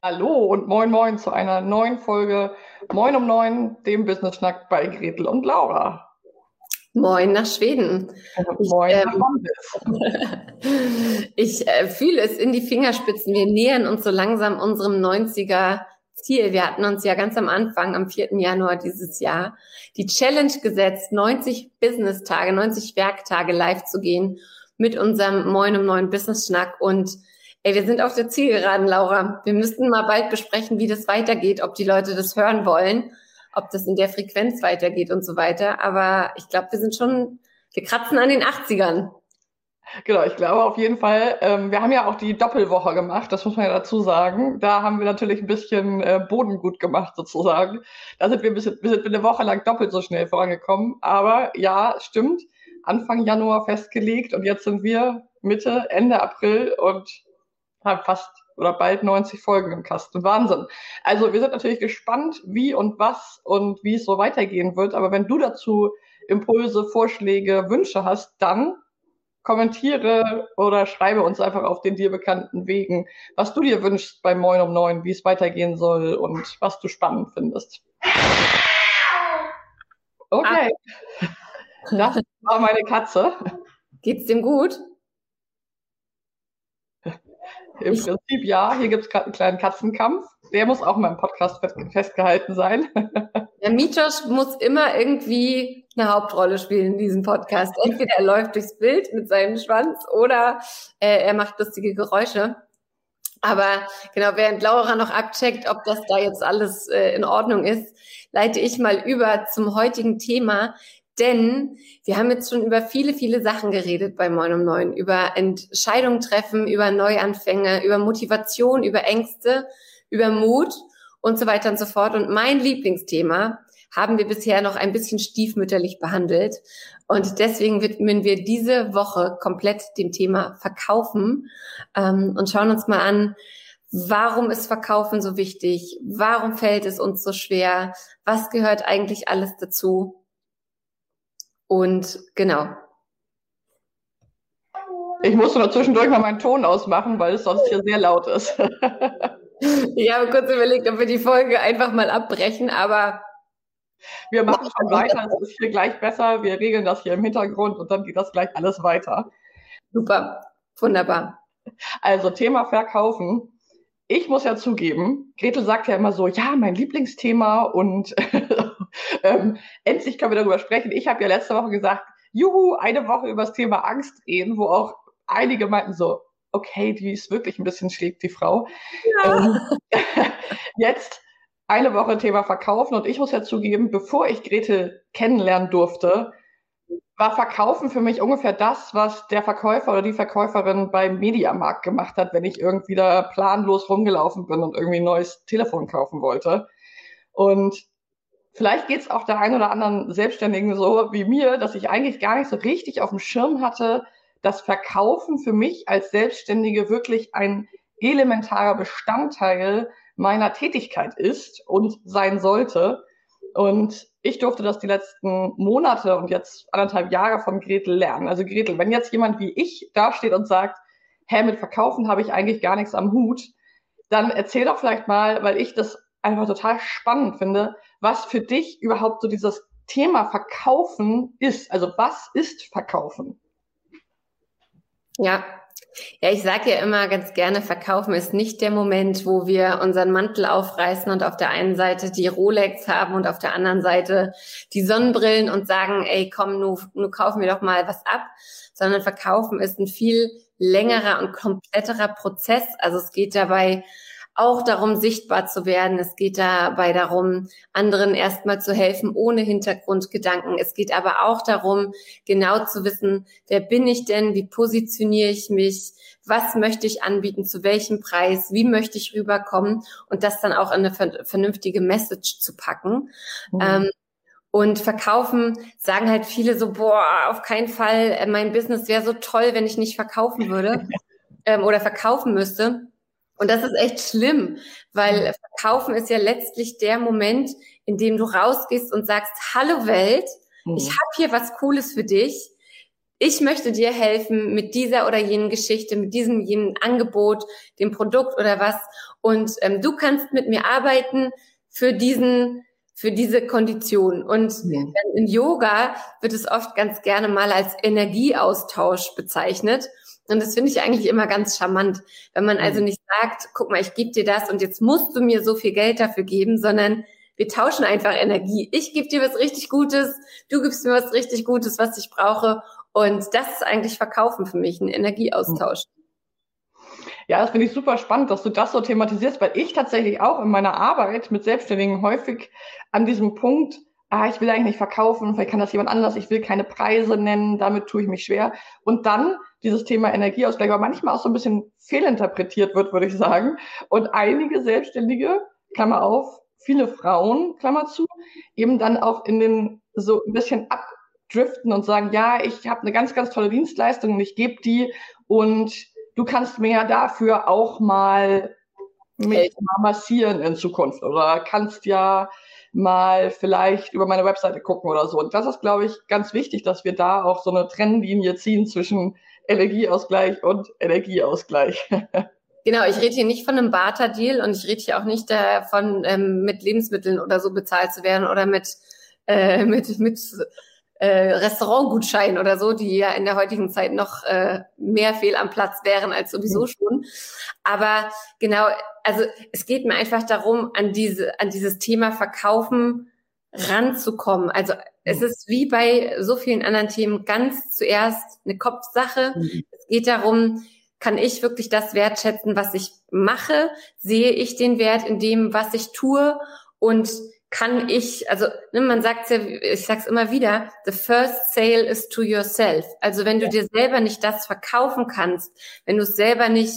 Hallo und moin moin zu einer neuen Folge Moin um neun, dem Business Schnack bei Gretel und Laura. Moin nach Schweden. Moin ich, nach ähm, ich äh, fühle es in die Fingerspitzen. Wir nähern uns so langsam unserem 90er Ziel. Wir hatten uns ja ganz am Anfang, am 4. Januar dieses Jahr, die Challenge gesetzt, 90 Business-Tage, 90 Werktage live zu gehen mit unserem Moin um neun Business-Schnack. Und ey, wir sind auf der Zielgeraden, Laura. Wir müssten mal bald besprechen, wie das weitergeht, ob die Leute das hören wollen ob das in der Frequenz weitergeht und so weiter. Aber ich glaube, wir sind schon, wir kratzen an den 80ern. Genau, ich glaube auf jeden Fall. Ähm, wir haben ja auch die Doppelwoche gemacht, das muss man ja dazu sagen. Da haben wir natürlich ein bisschen äh, Boden gut gemacht sozusagen. Da sind wir, ein bisschen, wir sind eine Woche lang doppelt so schnell vorangekommen. Aber ja, stimmt. Anfang Januar festgelegt und jetzt sind wir Mitte, Ende April und haben fast oder bald 90 Folgen im Kasten. Wahnsinn. Also wir sind natürlich gespannt, wie und was und wie es so weitergehen wird. Aber wenn du dazu Impulse, Vorschläge, Wünsche hast, dann kommentiere oder schreibe uns einfach auf den dir bekannten Wegen, was du dir wünschst bei Moin um Neun, wie es weitergehen soll und was du spannend findest. Okay. Das war meine Katze. Geht's dem gut? Im ich Prinzip ja. Hier gibt es gerade einen kleinen Katzenkampf. Der muss auch mal im Podcast festgehalten sein. Der Mitos muss immer irgendwie eine Hauptrolle spielen in diesem Podcast. Entweder er läuft durchs Bild mit seinem Schwanz oder äh, er macht lustige Geräusche. Aber genau, während Laura noch abcheckt, ob das da jetzt alles äh, in Ordnung ist, leite ich mal über zum heutigen Thema, denn wir haben jetzt schon über viele, viele Sachen geredet bei Moin um Neun. Über Entscheidungen treffen, über Neuanfänge, über Motivation, über Ängste, über Mut und so weiter und so fort. Und mein Lieblingsthema haben wir bisher noch ein bisschen stiefmütterlich behandelt. Und deswegen widmen wir diese Woche komplett dem Thema Verkaufen ähm, und schauen uns mal an, warum ist Verkaufen so wichtig? Warum fällt es uns so schwer? Was gehört eigentlich alles dazu? Und genau. Ich muss nur zwischendurch mal meinen Ton ausmachen, weil es sonst hier sehr laut ist. ich habe kurz überlegt, ob wir die Folge einfach mal abbrechen, aber. Wir machen schon weiter, es ist hier gleich besser. Wir regeln das hier im Hintergrund und dann geht das gleich alles weiter. Super, wunderbar. Also Thema Verkaufen. Ich muss ja zugeben, Gretel sagt ja immer so, ja, mein Lieblingsthema und ähm, endlich können wir darüber sprechen. Ich habe ja letzte Woche gesagt, juhu, eine Woche über das Thema Angst reden, wo auch einige meinten so, okay, die ist wirklich ein bisschen schräg, die Frau. Ja. Ähm, jetzt eine Woche Thema Verkaufen und ich muss ja zugeben, bevor ich Gretel kennenlernen durfte, war Verkaufen für mich ungefähr das, was der Verkäufer oder die Verkäuferin beim Mediamarkt gemacht hat, wenn ich irgendwie da planlos rumgelaufen bin und irgendwie ein neues Telefon kaufen wollte. Und Vielleicht geht es auch der ein oder anderen Selbstständigen so wie mir, dass ich eigentlich gar nicht so richtig auf dem Schirm hatte, dass Verkaufen für mich als Selbstständige wirklich ein elementarer Bestandteil meiner Tätigkeit ist und sein sollte. Und ich durfte das die letzten Monate und jetzt anderthalb Jahre von Gretel lernen. Also Gretel, wenn jetzt jemand wie ich dasteht und sagt, hä, mit Verkaufen habe ich eigentlich gar nichts am Hut, dann erzähl doch vielleicht mal, weil ich das einfach total spannend finde, was für dich überhaupt so dieses Thema Verkaufen ist. Also was ist Verkaufen? Ja, Ja, ich sage ja immer ganz gerne, verkaufen ist nicht der Moment, wo wir unseren Mantel aufreißen und auf der einen Seite die Rolex haben und auf der anderen Seite die Sonnenbrillen und sagen, ey, komm, nu, nu kaufen wir doch mal was ab, sondern verkaufen ist ein viel längerer und kompletterer Prozess. Also es geht dabei auch darum, sichtbar zu werden. Es geht dabei darum, anderen erstmal zu helfen ohne Hintergrundgedanken. Es geht aber auch darum, genau zu wissen, wer bin ich denn, wie positioniere ich mich, was möchte ich anbieten, zu welchem Preis, wie möchte ich rüberkommen und das dann auch in eine vernünftige Message zu packen. Mhm. Ähm, und verkaufen sagen halt viele so, boah, auf keinen Fall, äh, mein Business wäre so toll, wenn ich nicht verkaufen würde ähm, oder verkaufen müsste. Und das ist echt schlimm, weil Verkaufen ist ja letztlich der Moment, in dem du rausgehst und sagst, hallo Welt, mhm. ich habe hier was Cooles für dich. Ich möchte dir helfen mit dieser oder jenen Geschichte, mit diesem jenen Angebot, dem Produkt oder was. Und ähm, du kannst mit mir arbeiten für diesen für diese Kondition. Und ja. in Yoga wird es oft ganz gerne mal als Energieaustausch bezeichnet. Und das finde ich eigentlich immer ganz charmant, wenn man also mhm. nicht sagt, guck mal, ich gebe dir das und jetzt musst du mir so viel Geld dafür geben, sondern wir tauschen einfach Energie. Ich gebe dir was richtig Gutes, du gibst mir was richtig Gutes, was ich brauche. Und das ist eigentlich Verkaufen für mich, ein Energieaustausch. Ja, das finde ich super spannend, dass du das so thematisierst, weil ich tatsächlich auch in meiner Arbeit mit Selbstständigen häufig an diesem Punkt ah, ich will eigentlich nicht verkaufen, vielleicht kann das jemand anders, ich will keine Preise nennen, damit tue ich mich schwer. Und dann dieses Thema Energieausgleich, aber manchmal auch so ein bisschen fehlinterpretiert wird, würde ich sagen. Und einige Selbstständige, Klammer auf, viele Frauen, Klammer zu, eben dann auch in den so ein bisschen abdriften und sagen, ja, ich habe eine ganz, ganz tolle Dienstleistung und ich gebe die und du kannst mir ja dafür auch mal mich mal massieren in Zukunft oder kannst ja mal vielleicht über meine Webseite gucken oder so. Und das ist, glaube ich, ganz wichtig, dass wir da auch so eine Trennlinie ziehen zwischen Energieausgleich und Energieausgleich. Genau, ich rede hier nicht von einem Barter-Deal und ich rede hier auch nicht davon, ähm, mit Lebensmitteln oder so bezahlt zu werden oder mit, äh, mit, mit äh, Restaurantgutschein oder so, die ja in der heutigen Zeit noch äh, mehr fehl am Platz wären als sowieso schon. Aber genau, also es geht mir einfach darum, an diese, an dieses Thema Verkaufen ranzukommen. Also es ist wie bei so vielen anderen Themen ganz zuerst eine Kopfsache. Mhm. Es geht darum, kann ich wirklich das wertschätzen, was ich mache? Sehe ich den Wert in dem, was ich tue? Und kann ich, also ne, man sagt ja, ich sag's immer wieder, the first sale is to yourself. Also wenn du ja. dir selber nicht das verkaufen kannst, wenn du selber nicht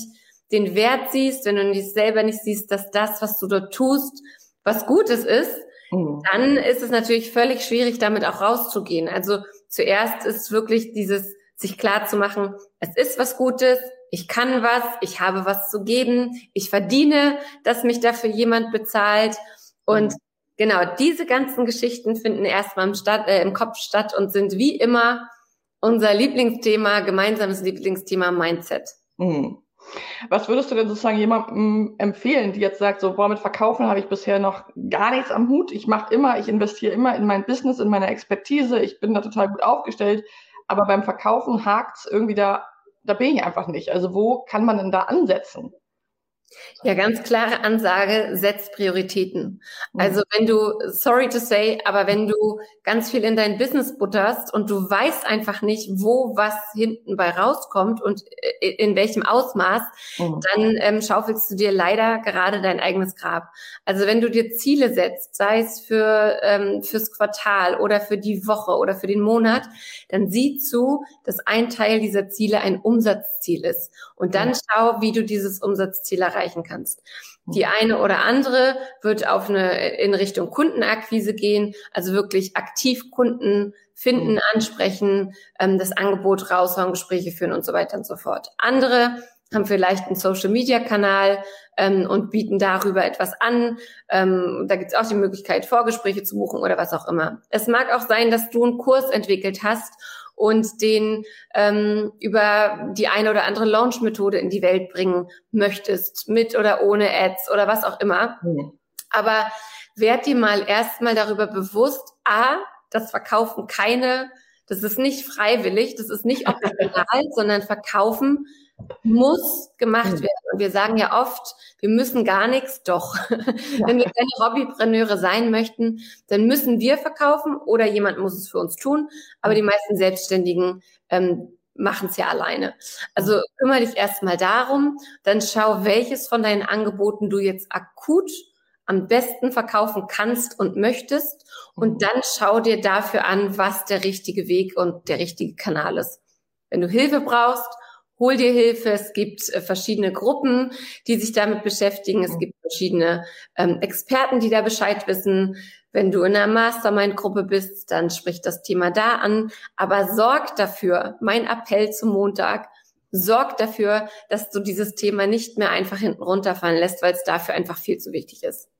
den Wert siehst, wenn du nicht selber nicht siehst, dass das, was du dort tust, was Gutes ist, mhm. dann ist es natürlich völlig schwierig, damit auch rauszugehen. Also zuerst ist wirklich dieses, sich klar zu machen, es ist was Gutes, ich kann was, ich habe was zu geben, ich verdiene, dass mich dafür jemand bezahlt und mhm. Genau, diese ganzen Geschichten finden erstmal im, äh, im Kopf statt und sind wie immer unser Lieblingsthema, gemeinsames Lieblingsthema Mindset. Mhm. Was würdest du denn sozusagen jemandem empfehlen, die jetzt sagt, so, boah, mit Verkaufen habe ich bisher noch gar nichts am Hut. Ich mache immer, ich investiere immer in mein Business, in meine Expertise. Ich bin da total gut aufgestellt. Aber beim Verkaufen hakt's irgendwie da, da bin ich einfach nicht. Also wo kann man denn da ansetzen? Ja, ganz klare Ansage, setz Prioritäten. Mhm. Also wenn du, sorry to say, aber wenn du ganz viel in dein Business butterst und du weißt einfach nicht, wo was hinten bei rauskommt und äh, in welchem Ausmaß, mhm. dann ähm, schaufelst du dir leider gerade dein eigenes Grab. Also wenn du dir Ziele setzt, sei es für ähm, fürs Quartal oder für die Woche oder für den Monat, dann sieh zu, dass ein Teil dieser Ziele ein Umsatzziel ist. Und dann schau, wie du dieses Umsatzziel erreichen kannst. Die eine oder andere wird auf eine, in Richtung Kundenakquise gehen, also wirklich aktiv Kunden finden, mhm. ansprechen, ähm, das Angebot raushauen, Gespräche führen und so weiter und so fort. Andere haben vielleicht einen Social-Media-Kanal ähm, und bieten darüber etwas an. Ähm, da gibt es auch die Möglichkeit, Vorgespräche zu buchen oder was auch immer. Es mag auch sein, dass du einen Kurs entwickelt hast und den ähm, über die eine oder andere Launch-Methode in die Welt bringen möchtest, mit oder ohne Ads oder was auch immer. Mhm. Aber werd dir mal erstmal darüber bewusst, a, das Verkaufen keine, das ist nicht freiwillig, das ist nicht optional, sondern Verkaufen muss gemacht mhm. werden. Und wir sagen ja oft, wir müssen gar nichts, doch. Wenn wir keine Hobbypreneure sein möchten, dann müssen wir verkaufen oder jemand muss es für uns tun. Aber die meisten Selbstständigen ähm, machen es ja alleine. Also kümmere dich erstmal darum, dann schau, welches von deinen Angeboten du jetzt akut am besten verkaufen kannst und möchtest. Und dann schau dir dafür an, was der richtige Weg und der richtige Kanal ist. Wenn du Hilfe brauchst, hol dir Hilfe. Es gibt äh, verschiedene Gruppen, die sich damit beschäftigen. Es gibt verschiedene ähm, Experten, die da Bescheid wissen. Wenn du in einer Mastermind-Gruppe bist, dann sprich das Thema da an. Aber sorg dafür, mein Appell zum Montag, sorg dafür, dass du dieses Thema nicht mehr einfach hinten runterfallen lässt, weil es dafür einfach viel zu wichtig ist.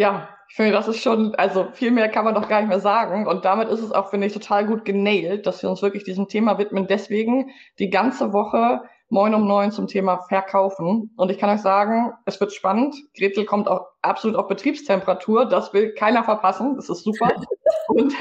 Ja, ich finde, das ist schon, also viel mehr kann man doch gar nicht mehr sagen. Und damit ist es auch, finde ich, total gut genailt, dass wir uns wirklich diesem Thema widmen. Deswegen die ganze Woche Moin um neun zum Thema Verkaufen. Und ich kann euch sagen, es wird spannend. Gretel kommt auch absolut auf Betriebstemperatur. Das will keiner verpassen. Das ist super. und,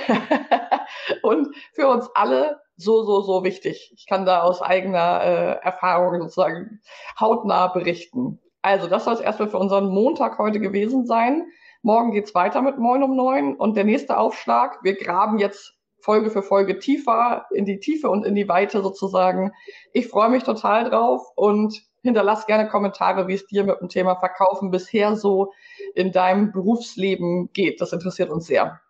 und für uns alle so, so, so wichtig. Ich kann da aus eigener äh, Erfahrung sozusagen hautnah berichten. Also, das soll es erstmal für unseren Montag heute gewesen sein. Morgen geht's weiter mit Moin um neun und der nächste Aufschlag. Wir graben jetzt Folge für Folge tiefer in die Tiefe und in die Weite sozusagen. Ich freue mich total drauf und hinterlass gerne Kommentare, wie es dir mit dem Thema Verkaufen bisher so in deinem Berufsleben geht. Das interessiert uns sehr.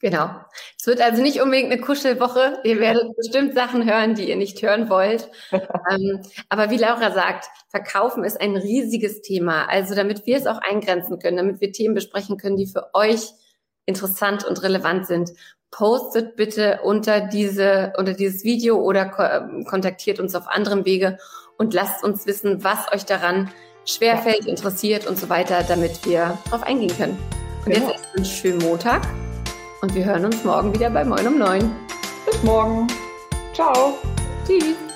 Genau. Es wird also nicht unbedingt eine Kuschelwoche. Ihr werdet bestimmt Sachen hören, die ihr nicht hören wollt. ähm, aber wie Laura sagt, Verkaufen ist ein riesiges Thema. Also damit wir es auch eingrenzen können, damit wir Themen besprechen können, die für euch interessant und relevant sind, postet bitte unter diese, unter dieses Video oder ko kontaktiert uns auf anderem Wege und lasst uns wissen, was euch daran schwerfällt, interessiert und so weiter, damit wir darauf eingehen können. Und genau. jetzt ist ein schönen Montag. Und wir hören uns morgen wieder bei Moin um 9. Bis morgen. Ciao. Tschüss.